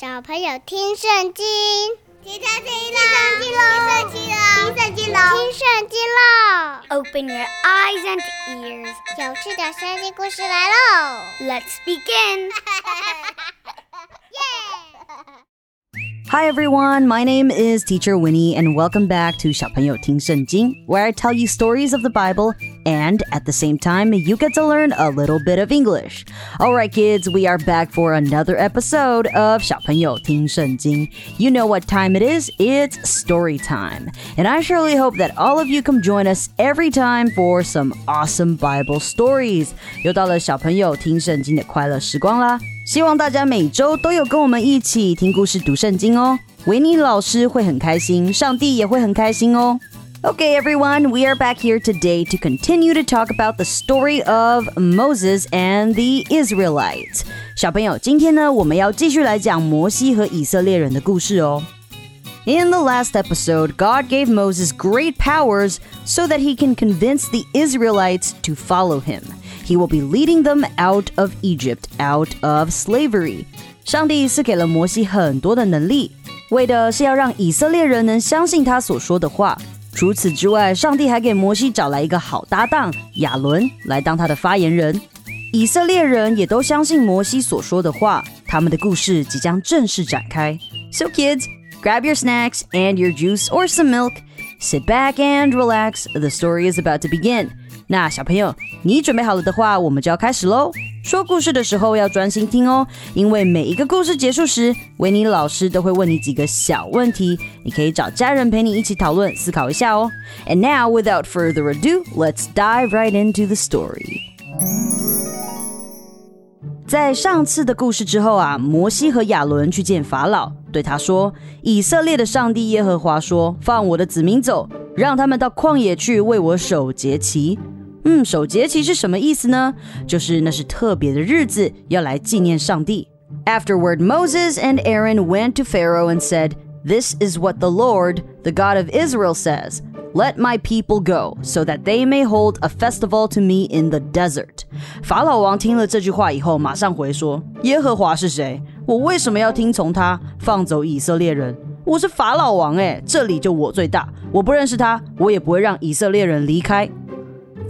小朋友听圣经，听圣经喽，听圣经喽，听圣经喽，听圣经喽。Open your eyes and ears，有趣的圣经故事来喽！Let's begin。Hi everyone, my name is Teacher Winnie and welcome back to 小朋友听圣经, where I tell you stories of the Bible and at the same time you get to learn a little bit of English. All right kids, we are back for another episode of 小朋友听圣经. You know what time it is? It's story time. And I surely hope that all of you come join us every time for some awesome Bible stories. 又到了小朋友听圣经的快乐时光啦。希望大家每周都有跟我们一起听故事、读圣经哦。维尼老师会很开心，上帝也会很开心哦。 Okay, everyone, we are back here today to continue to talk about the story of Moses and the Israelites. 小朋友，今天呢，我们要继续来讲摩西和以色列人的故事哦。In the last episode, God gave Moses great powers so that he can convince the Israelites to follow him. He will be leading them out of Egypt, out of slavery. 上帝是给了摩西很多的能力，为的是要让以色列人能相信他所说的话。 除此之外，上帝还给摩西找来一个好搭档亚伦来当他的发言人。以色列人也都相信摩西所说的话，他们的故事即将正式展开。So kids, grab your snacks and your juice or some milk. Sit back and relax. The story is about to begin. 那小朋友，你准备好了的话，我们就要开始喽。 说故事的时候要专心听哦，因为每一个故事结束时，维尼老师都会问你几个小问题，你可以找家人陪你一起讨论、思考一下哦。And now, without further ado, let's dive right into the story. 在上次的故事之后啊，摩西和亚伦去见法老，对他说：“以色列的上帝耶和华说，放我的子民走，让他们到旷野去为我守节期。”嗯，守节期是什么意思呢？就是那是特别的日子，要来纪念上帝。Afterward, Moses and Aaron went to Pharaoh and said, This is what the Lord, the God of Israel, says. Let my people go, so that they may hold a festival to me in the desert. 法老王听了这句话以后，马上回说：“耶和华是谁？我为什么要听从他，放走以色列人？我是法老王，哎，这里就我最大，我不认识他，我也不会让以色列人离开。”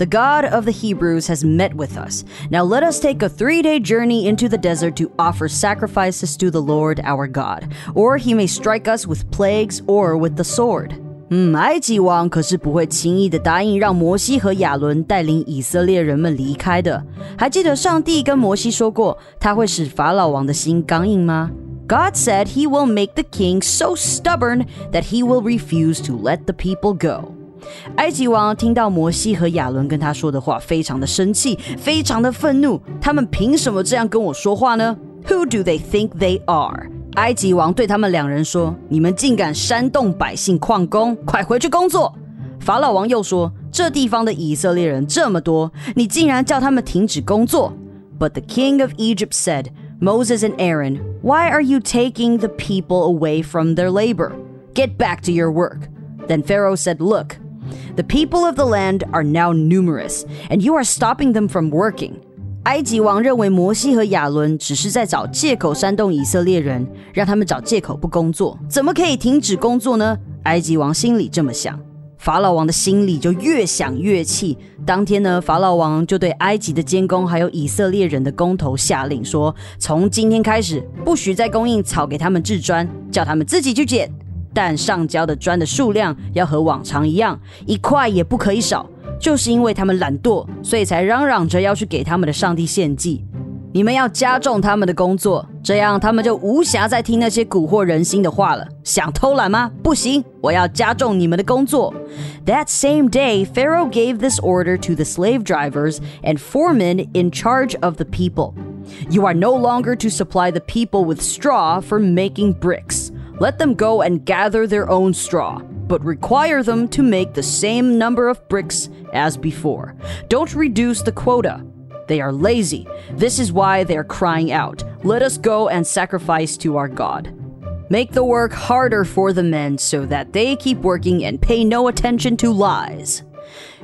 the God of the Hebrews has met with us. Now let us take a three day journey into the desert to offer sacrifices to the Lord our God, or he may strike us with plagues or with the sword. 嗯，埃及王可是不会轻易的答应让摩西和亚伦带领以色列人们离开的。还记得上帝跟摩西说过，他会使法老王的心刚硬吗？God said he will make the king so stubborn that he will refuse to let the people go. 埃及王听到摩西和亚伦跟他说的话，非常的生气，非常的愤怒。他们凭什么这样跟我说话呢？Who do they think they are？埃及王对他们两人说：“你们竟敢煽动百姓旷工，快回去工作！”法老王又说：“这地方的以色列人这么多，你竟然叫他们停止工作。” But the king of Egypt said, Moses and Aaron, why are you taking the people away from their labor? Get back to your work. Then Pharaoh said, Look, the people of the land are now numerous, and you are stopping them from working. 埃及王认为摩西和亚伦只是在找借口煽动以色列人，让他们找借口不工作。怎么可以停止工作呢？埃及王心里这么想，法老王的心里就越想越气。当天呢，法老王就对埃及的监工还有以色列人的工头下令说：从今天开始，不许再供应草给他们制砖，叫他们自己去捡。但上交的砖的数量要和往常一样，一块也不可以少。就是因为他们懒惰，所以才嚷嚷着要去给他们的上帝献祭。你们要加重他们的工作，这样他们就无暇再听那些蛊惑人心的话了。想偷懒吗？不行，我要加重你们的工作。That same day, Pharaoh gave this order to the slave drivers and foremen in charge of the people. You are no longer to supply the people with straw for making bricks. Let them go and gather their own straw, but require them to make the same number of bricks as before. Don't reduce the quota. They are lazy. This is why they are crying out, Let us go and sacrifice to our God. Make the work harder for the men so that they keep working and pay no attention to lies.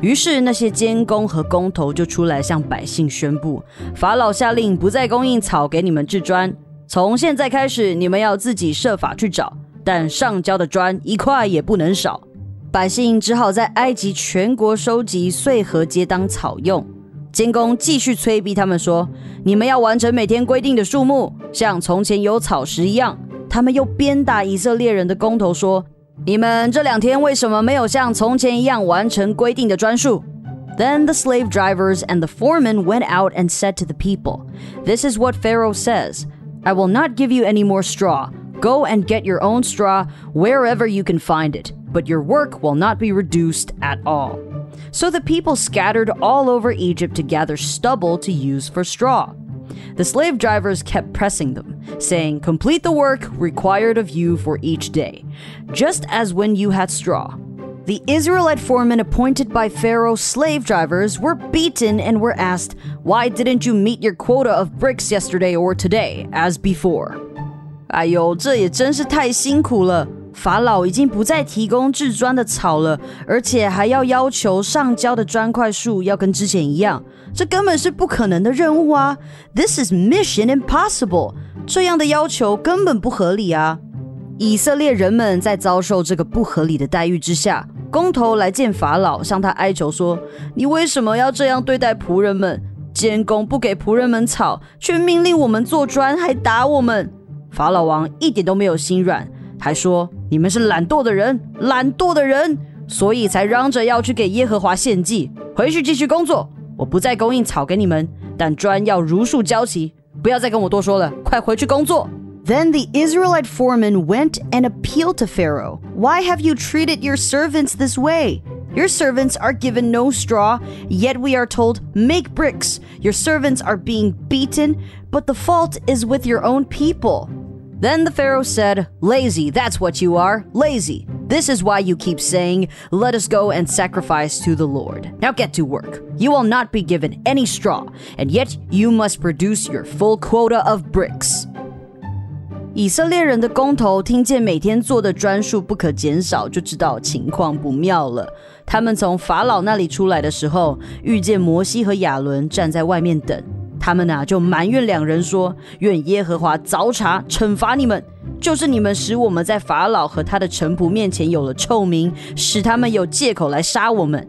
于是那些监工和工头就出来向百姓宣布：法老下令不再供应草给你们制砖， 从现在开始你们要自己设法去找，但上交的砖一块也不能少。百姓只好在埃及全国收集碎禾秸当草用。监工继续催逼他们说：“你们要完成每天规定的数目，像从前有草时一样。”他们又鞭打以色列人的工头说。你们这两天为什么没有像从前一样完成规定的专数？Then the slave drivers and the foremen went out and said to the people, This is what Pharaoh says I will not give you any more straw. Go and get your own straw wherever you can find it, but your work will not be reduced at all. So the people scattered all over Egypt to gather stubble to use for straw. The slave drivers kept pressing them, saying, Complete the work required of you for each day, just as when you had straw. The Israelite foremen appointed by Pharaoh's slave drivers were beaten and were asked, Why didn't you meet your quota of bricks yesterday or today, as before? 哎呦，这也真是太辛苦了。法老已经不再提供制砖的草了，而且还要要求上交的砖块数要跟之前一样，这根本是不可能的任务啊！This is mission impossible，这样的要求根本不合理啊！以色列人们在遭受这个不合理的待遇之下， 工头来见法老，向他哀求说：“你为什么要这样对待仆人们？监工不给仆人们草，却命令我们做砖，还打我们。”法老王一点都没有心软。还说你们是懒惰的人，懒惰的人，所以才嚷着要去给耶和华献祭。回去继续工作，我不再供应草给你们，但砖要如数交齐。不要再跟我多说了，快回去工作。Then the Israelite foreman went and appealed to Pharaoh. Why have you treated your servants this way? Your servants are given no straw, yet we are told, Make bricks. Your servants are being beaten, but the fault is with your own people. Then the Pharaoh said, Lazy, that's what you are, lazy. This is why you keep saying, Let us go and sacrifice to the Lord. Now get to work. You will not be given any straw, and yet you must produce your full quota of bricks. 以色列人的工头听见每天做的砖数不可减少，就知道情况不妙了。他们从法老那里出来的时候，遇见摩西和亚伦站在外面等。他们呐就埋怨两人说：“愿耶和华凿查惩罚你们，就是你们使我们在法老和他的臣仆面前有了臭名，使他们有借口来杀我们。”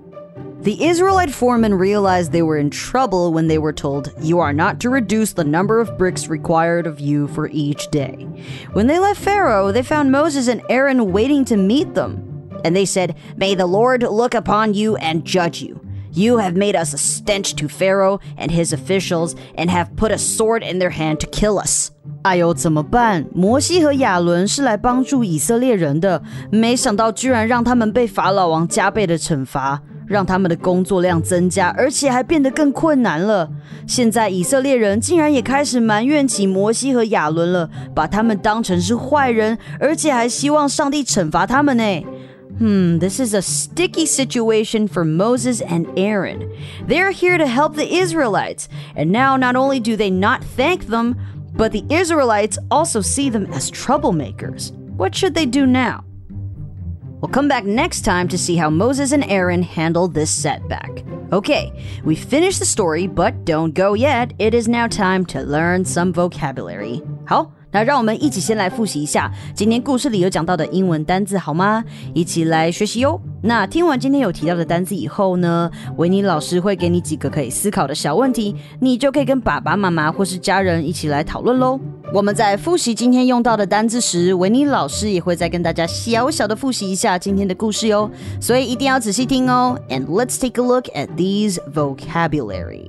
The Israelite foremen realized they were in trouble when they were told, You are not to reduce the number of bricks required of you for each day. When they left Pharaoh, they found Moses and Aaron waiting to meet them. And they said, May the Lord look upon you and judge you. You have made us a stench to Pharaoh and his officials, and have put a sword in their hand to kill us. 哎呦，怎么办？摩西和亚伦是来帮助以色列人的，没想到居然让他们被法老王加倍的惩罚， 让他们的工作量增加，而且还变得更困难了。现在以色列人竟然也开始埋怨起摩西和亚伦了，把他们当成是坏人，而且还希望上帝惩罚他们呢。Hmm, this is a sticky situation for Moses and Aaron. They're here to help the Israelites, and now not only do they not thank them, but the Israelites also see them as troublemakers. What should they do now? We'll come back next time to see how Moses and Aaron handle this setback. Okay, we finished the story, but don't go yet. It is now time to learn some vocabulary. 好。那让我们一起先来复习一下今天故事里有讲到的英文单字，好吗？一起来学习哟。那听完今天有提到的单字以后呢，维尼老师会给你几个可以思考的小问题，你就可以跟爸爸妈妈或是家人一起来讨论喽。我们在复习今天用到的单字时，维尼老师也会再跟大家小小的复习一下今天的故事哟，所以一定要仔细听哦。And let's take a look at these vocabulary.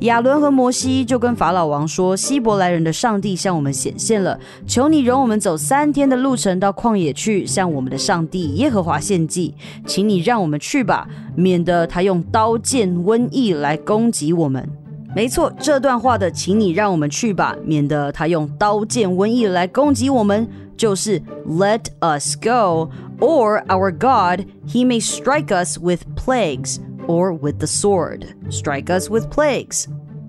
亚伦和摩西就跟法老王说：“希伯来人的上帝向我们显现了，求你容我们走三天的路程到旷野去，向我们的上帝耶和华献祭。请你让我们去吧，免得他用刀剑瘟疫来攻击我们。”没错，这段话的“请你让我们去吧，免得他用刀剑瘟疫来攻击我们”，就是 “Let us go, or our God, He may strike us with plagues, or with the sword, strike us with plagues.”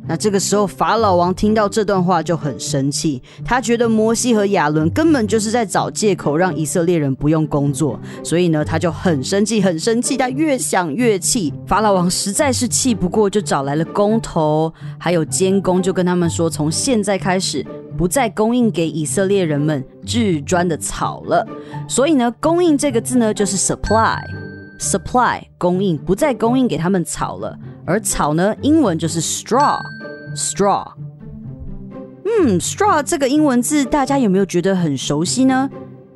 那这个时候，法老王听到这段话就很生气，他觉得摩西和亚伦根本就是在找借口让以色列人不用工作，所以呢，他就很生气，很生气。他越想越气，法老王实在是气不过，就找来了工头，还有监工，就跟他们说，从现在开始不再供应给以色列人们制砖的草了。所以呢，供应这个字呢，就是 supply，supply 供应，不再供应给他们草了。而草呢，英文就是 straw。straw，嗯，straw 这个英文字大家有没有觉得很熟悉呢？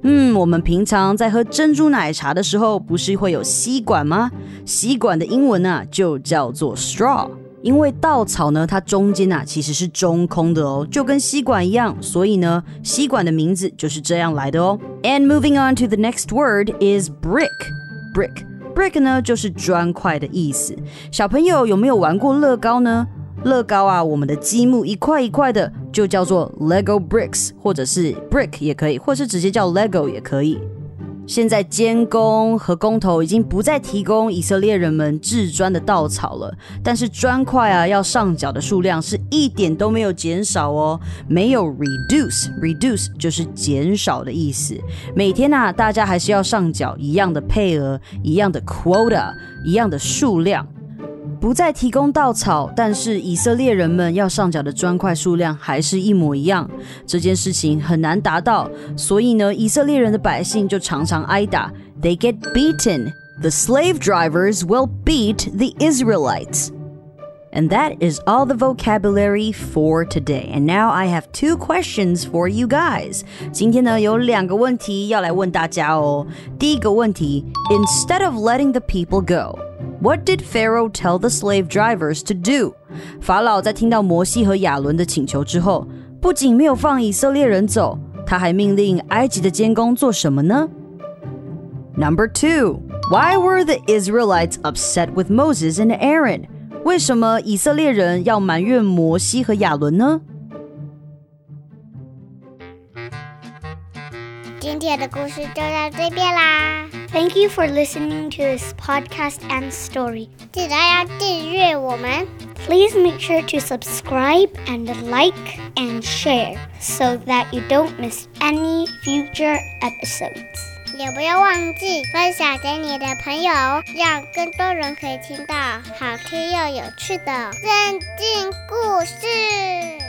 嗯，我们平常在喝珍珠奶茶的时候，不是会有吸管吗？吸管的英文呢就叫做 straw。因为稻草呢，它中间啊其实是中空的哦，就跟吸管一样，所以呢，吸管的名字就是这样来的哦。And moving on to the next word is brick. Brick, brick 呢就是砖块的意思。小朋友有没有玩过乐高呢？乐高啊，我们的积木一块一块的，就叫做 Lego bricks，或者是 brick 也可以，或是直接叫 Lego 也可以。现在监工和工头已经不再提供以色列人们制砖的稻草了，但是砖块啊要上缴的数量是一点都没有减少哦，没有 reduce，reduce 就是减少的意思。每天呐，大家还是要上缴一样的配额，一样的 quota，一样的数量。不再提供稻草，但是以色列人们要上缴的砖块数量还是一模一样。这件事情很难达到，所以呢，以色列人的百姓就常常挨打。They get beaten. The slave drivers will beat the Israelites. And that is all the vocabulary for today. And now I have two questions for you guys. 今天呢有两个问题要来问大家哦。第一个问题，Instead of letting the people go. What did Pharaoh tell the slave drivers to do？法老在听到摩西和亚伦的请求之后，不仅没有放以色列人走，他还命令埃及的监工做什么呢？Number two, why were the Israelites upset with Moses and Aaron？为什么以色列人要埋怨摩西和亚伦呢？今天的故事就到这边啦。 Thank you for listening to this podcast and story. 记得要订阅我们。Please make sure to subscribe and like and share so that you don't miss any future episodes. 也不要忘记分享给你的朋友，让更多人可以听到好听又有趣的圣经故事。